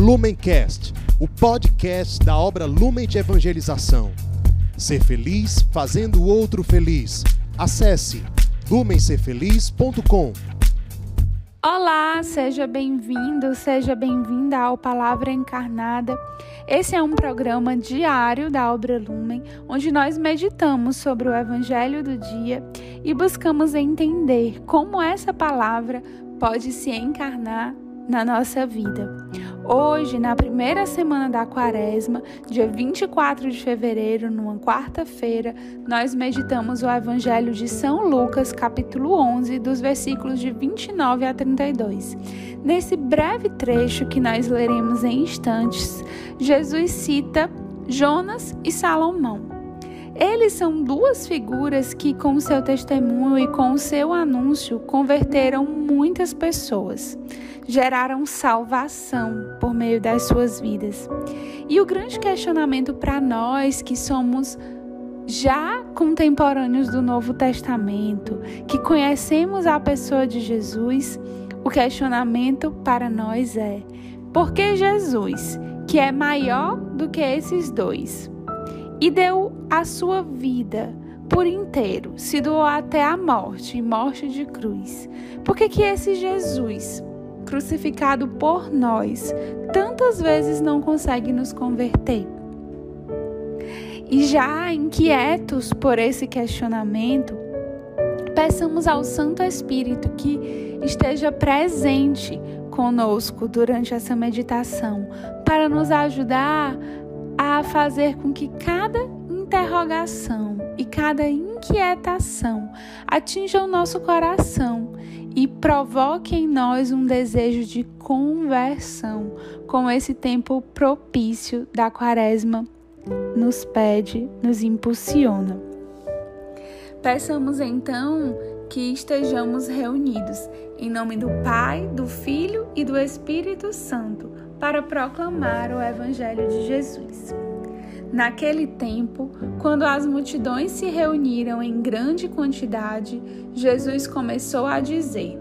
Lumencast, o podcast da obra Lumen de Evangelização. Ser feliz fazendo o outro feliz. Acesse lumencerfeliz.com. Olá, seja bem-vindo, seja bem-vinda ao Palavra Encarnada. Esse é um programa diário da Obra Lumen, onde nós meditamos sobre o Evangelho do dia e buscamos entender como essa palavra pode se encarnar na nossa vida. Hoje, na primeira semana da quaresma, dia 24 de fevereiro, numa quarta-feira, nós meditamos o Evangelho de São Lucas, capítulo 11, dos versículos de 29 a 32. Nesse breve trecho que nós leremos em instantes, Jesus cita Jonas e Salomão. Eles são duas figuras que, com seu testemunho e com seu anúncio, converteram muitas pessoas, geraram salvação por meio das suas vidas. E o grande questionamento para nós que somos já contemporâneos do Novo Testamento, que conhecemos a pessoa de Jesus, o questionamento para nós é: por que Jesus, que é maior do que esses dois, e deu a sua vida por inteiro, se doou até a morte, morte de cruz. Por que que esse Jesus, crucificado por nós, tantas vezes não consegue nos converter? E já inquietos por esse questionamento, peçamos ao Santo Espírito que esteja presente conosco durante essa meditação, para nos ajudar a fazer com que cada interrogação e cada inquietação atinja o nosso coração e provoque em nós um desejo de conversão, como esse tempo propício da Quaresma nos pede, nos impulsiona. Peçamos então que estejamos reunidos em nome do Pai, do Filho e do Espírito Santo para proclamar o Evangelho de Jesus. Naquele tempo, quando as multidões se reuniram em grande quantidade, Jesus começou a dizer: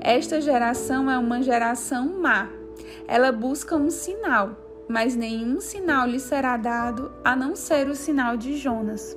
Esta geração é uma geração má. Ela busca um sinal, mas nenhum sinal lhe será dado a não ser o sinal de Jonas.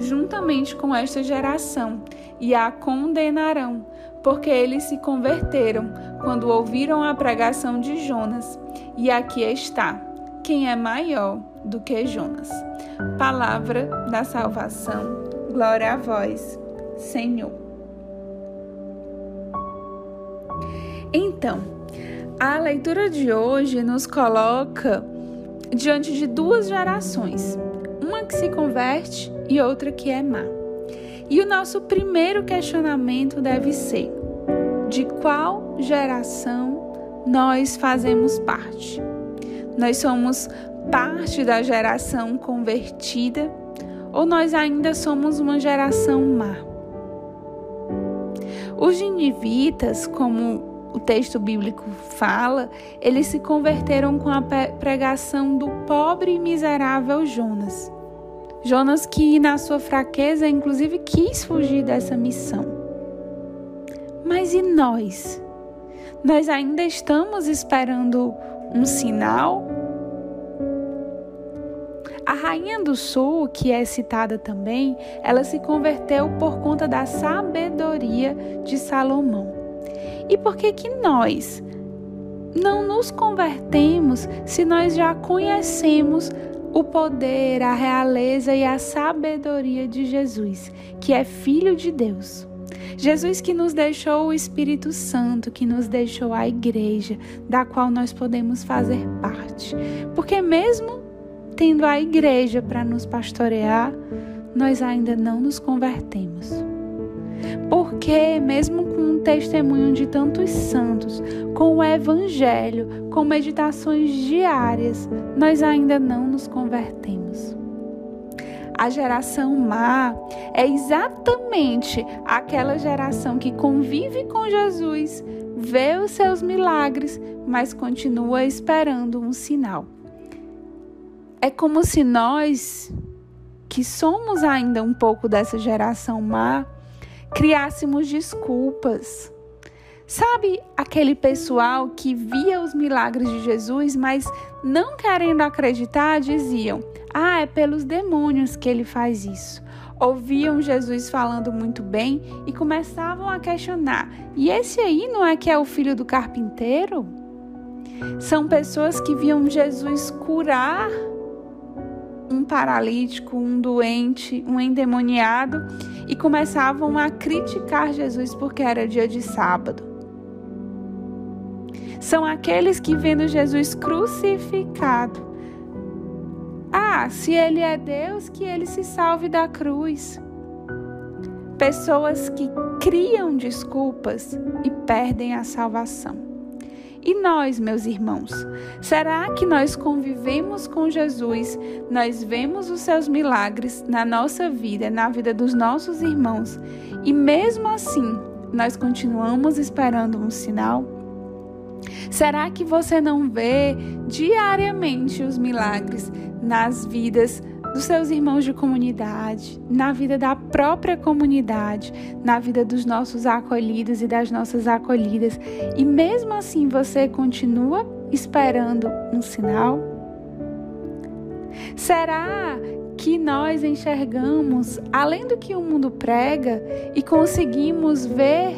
juntamente com esta geração e a condenarão, porque eles se converteram quando ouviram a pregação de Jonas. E aqui está: quem é maior do que Jonas? Palavra da salvação. Glória a vós, Senhor. Então, a leitura de hoje nos coloca diante de duas gerações, uma que se converte e outra que é má. E o nosso primeiro questionamento deve ser: de qual geração nós fazemos parte? Nós somos parte da geração convertida ou nós ainda somos uma geração má? Os ninivitas, como o texto bíblico fala, eles se converteram com a pregação do pobre e miserável Jonas. Jonas que na sua fraqueza inclusive quis fugir dessa missão. Mas e nós? Nós ainda estamos esperando um sinal? A rainha do sul, que é citada também, ela se converteu por conta da sabedoria de Salomão. E por que que nós não nos convertemos se nós já conhecemos o poder, a realeza e a sabedoria de Jesus, que é Filho de Deus. Jesus que nos deixou o Espírito Santo, que nos deixou a igreja, da qual nós podemos fazer parte. Porque mesmo tendo a igreja para nos pastorear, nós ainda não nos convertemos. Porque mesmo com testemunho de tantos santos, com o Evangelho, com meditações diárias, nós ainda não nos convertemos. A geração má é exatamente aquela geração que convive com Jesus, vê os seus milagres, mas continua esperando um sinal. É como se nós, que somos ainda um pouco dessa geração má, criássemos desculpas. Sabe aquele pessoal que via os milagres de Jesus, mas não querendo acreditar, diziam: Ah, é pelos demônios que ele faz isso. Ouviam Jesus falando muito bem e começavam a questionar: E esse aí não é que é o filho do carpinteiro? São pessoas que viam Jesus curar um paralítico, um doente, um endemoniado e começavam a criticar Jesus porque era dia de sábado. São aqueles que, vendo Jesus crucificado, ah, se ele é Deus, que ele se salve da cruz. Pessoas que criam desculpas e perdem a salvação. E nós, meus irmãos, será que nós convivemos com Jesus, nós vemos os seus milagres na nossa vida, na vida dos nossos irmãos, e mesmo assim nós continuamos esperando um sinal? Será que você não vê diariamente os milagres nas vidas dos seus irmãos de comunidade, na vida da própria comunidade, na vida dos nossos acolhidos e das nossas acolhidas. E mesmo assim você continua esperando um sinal? Será que nós enxergamos além do que o mundo prega e conseguimos ver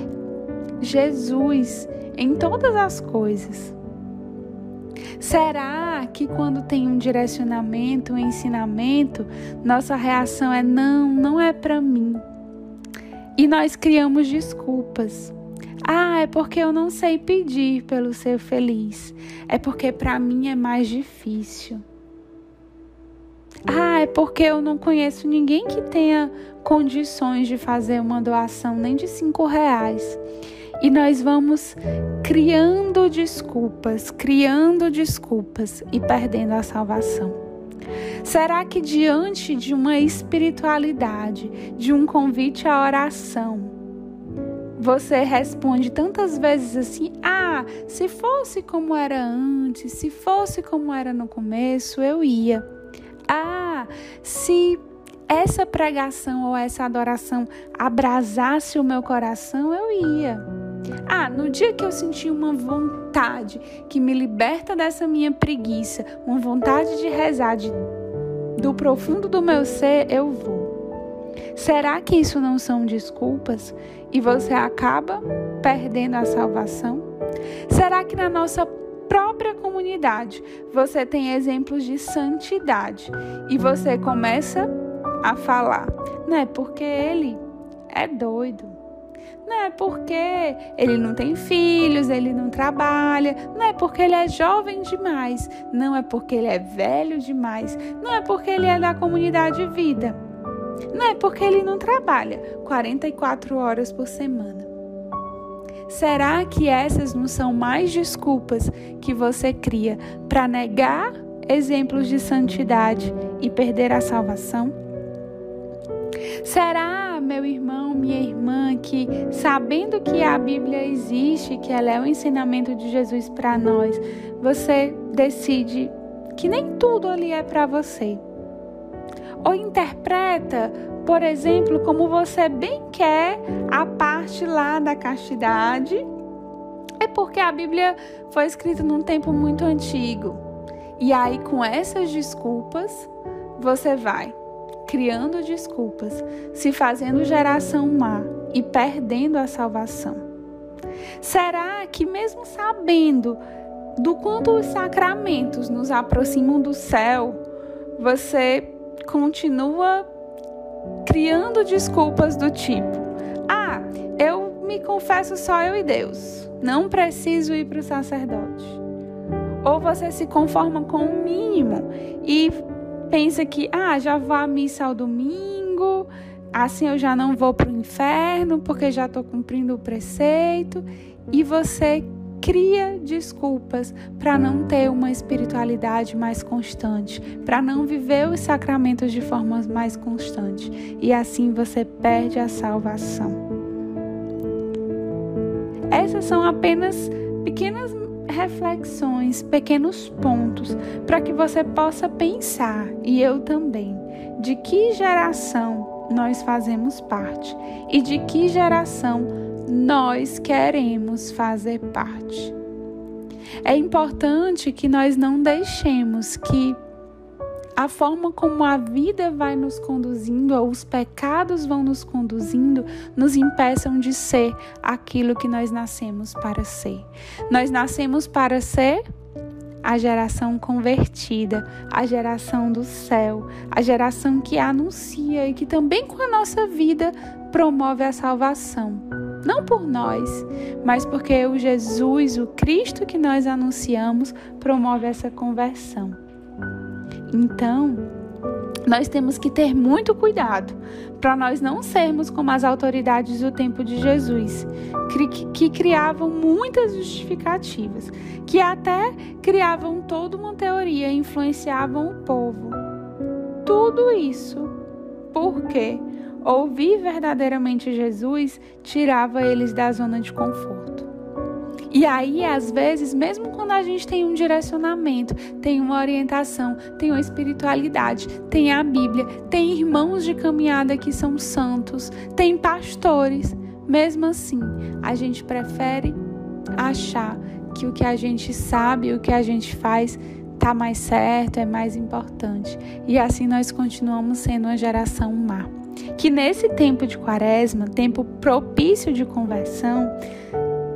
Jesus em todas as coisas? Será que quando tem um direcionamento, um ensinamento, nossa reação é não, não é para mim? E nós criamos desculpas. Ah, é porque eu não sei pedir pelo ser feliz. É porque para mim é mais difícil. Ah, é porque eu não conheço ninguém que tenha condições de fazer uma doação nem de cinco reais. E nós vamos criando desculpas, criando desculpas e perdendo a salvação. Será que diante de uma espiritualidade, de um convite à oração, você responde tantas vezes assim: ah, se fosse como era antes, se fosse como era no começo, eu ia. Ah, se essa pregação ou essa adoração abrasasse o meu coração, eu ia. Ah, no dia que eu senti uma vontade que me liberta dessa minha preguiça, uma vontade de rezar de, do profundo do meu ser, eu vou. Será que isso não são desculpas e você acaba perdendo a salvação? Será que na nossa própria comunidade você tem exemplos de santidade e você começa a falar, não é porque ele é doido, não é porque ele não tem filhos, ele não trabalha, não é porque ele é jovem demais, não é porque ele é velho demais, não é porque ele é da comunidade vida, não é porque ele não trabalha 44 horas por semana. Será que essas não são mais desculpas que você cria para negar exemplos de santidade e perder a salvação? Será, meu irmão, minha irmã, que sabendo que a Bíblia existe, que ela é o ensinamento de Jesus para nós, você decide que nem tudo ali é para você? Ou interpreta, por exemplo, como você bem quer a parte lá da castidade? É porque a Bíblia foi escrita num tempo muito antigo. E aí, com essas desculpas, você vai criando desculpas, se fazendo geração má e perdendo a salvação? Será que, mesmo sabendo do quanto os sacramentos nos aproximam do céu, você continua criando desculpas do tipo: ah, eu me confesso só eu e Deus, não preciso ir para o sacerdote. Ou você se conforma com o mínimo e pensa que, ah, já vá à missa ao domingo, assim eu já não vou para o inferno porque já estou cumprindo o preceito. E você cria desculpas para não ter uma espiritualidade mais constante, para não viver os sacramentos de forma mais constante. E assim você perde a salvação. Essas são apenas pequenas reflexões, pequenos pontos para que você possa pensar, e eu também, de que geração nós fazemos parte e de que geração nós queremos fazer parte. É importante que nós não deixemos que a forma como a vida vai nos conduzindo, ou os pecados vão nos conduzindo, nos impeçam de ser aquilo que nós nascemos para ser. Nós nascemos para ser a geração convertida, a geração do céu, a geração que anuncia e que também com a nossa vida promove a salvação. Não por nós, mas porque o Jesus, o Cristo que nós anunciamos, promove essa conversão. Então, nós temos que ter muito cuidado para nós não sermos como as autoridades do tempo de Jesus, que, criavam muitas justificativas, que até criavam toda uma teoria e influenciavam o povo. Tudo isso porque ouvir verdadeiramente Jesus tirava eles da zona de conforto. E aí, às vezes, mesmo quando a gente tem um direcionamento, tem uma orientação, tem uma espiritualidade, tem a Bíblia, tem irmãos de caminhada que são santos, tem pastores, mesmo assim, a gente prefere achar que o que a gente sabe, o que a gente faz, tá mais certo, é mais importante. E assim nós continuamos sendo uma geração má. Que nesse tempo de quaresma, tempo propício de conversão,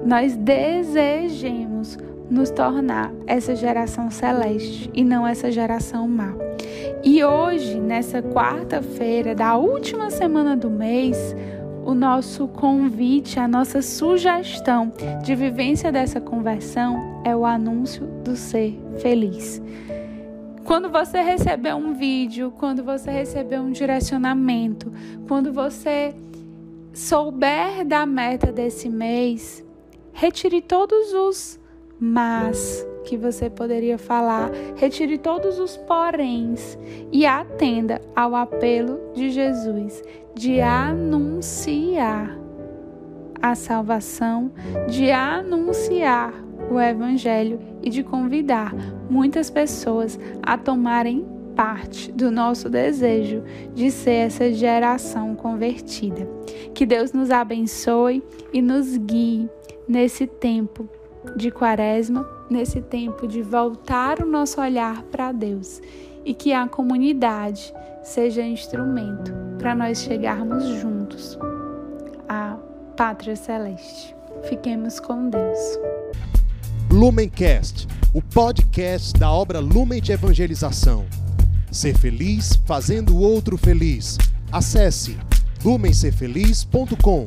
nós desejemos nos tornar essa geração celeste e não essa geração má. E hoje, nessa quarta-feira da última semana do mês, o nosso convite, a nossa sugestão de vivência dessa conversão é o anúncio do ser feliz. Quando você receber um vídeo, quando você receber um direcionamento, quando você souber da meta desse mês, retire todos os mas que você poderia falar, retire todos os poréns e atenda ao apelo de Jesus de anunciar a salvação, de anunciar o Evangelho e de convidar muitas pessoas a tomarem parte do nosso desejo de ser essa geração convertida. Que Deus nos abençoe e nos guie nesse tempo de quaresma, nesse tempo de voltar o nosso olhar para Deus e que a comunidade seja instrumento para nós chegarmos juntos à Pátria Celeste. Fiquemos com Deus. Lumencast, o podcast da obra Lumen de Evangelização. Ser feliz fazendo o outro feliz. Acesse lumencerfeliz.com.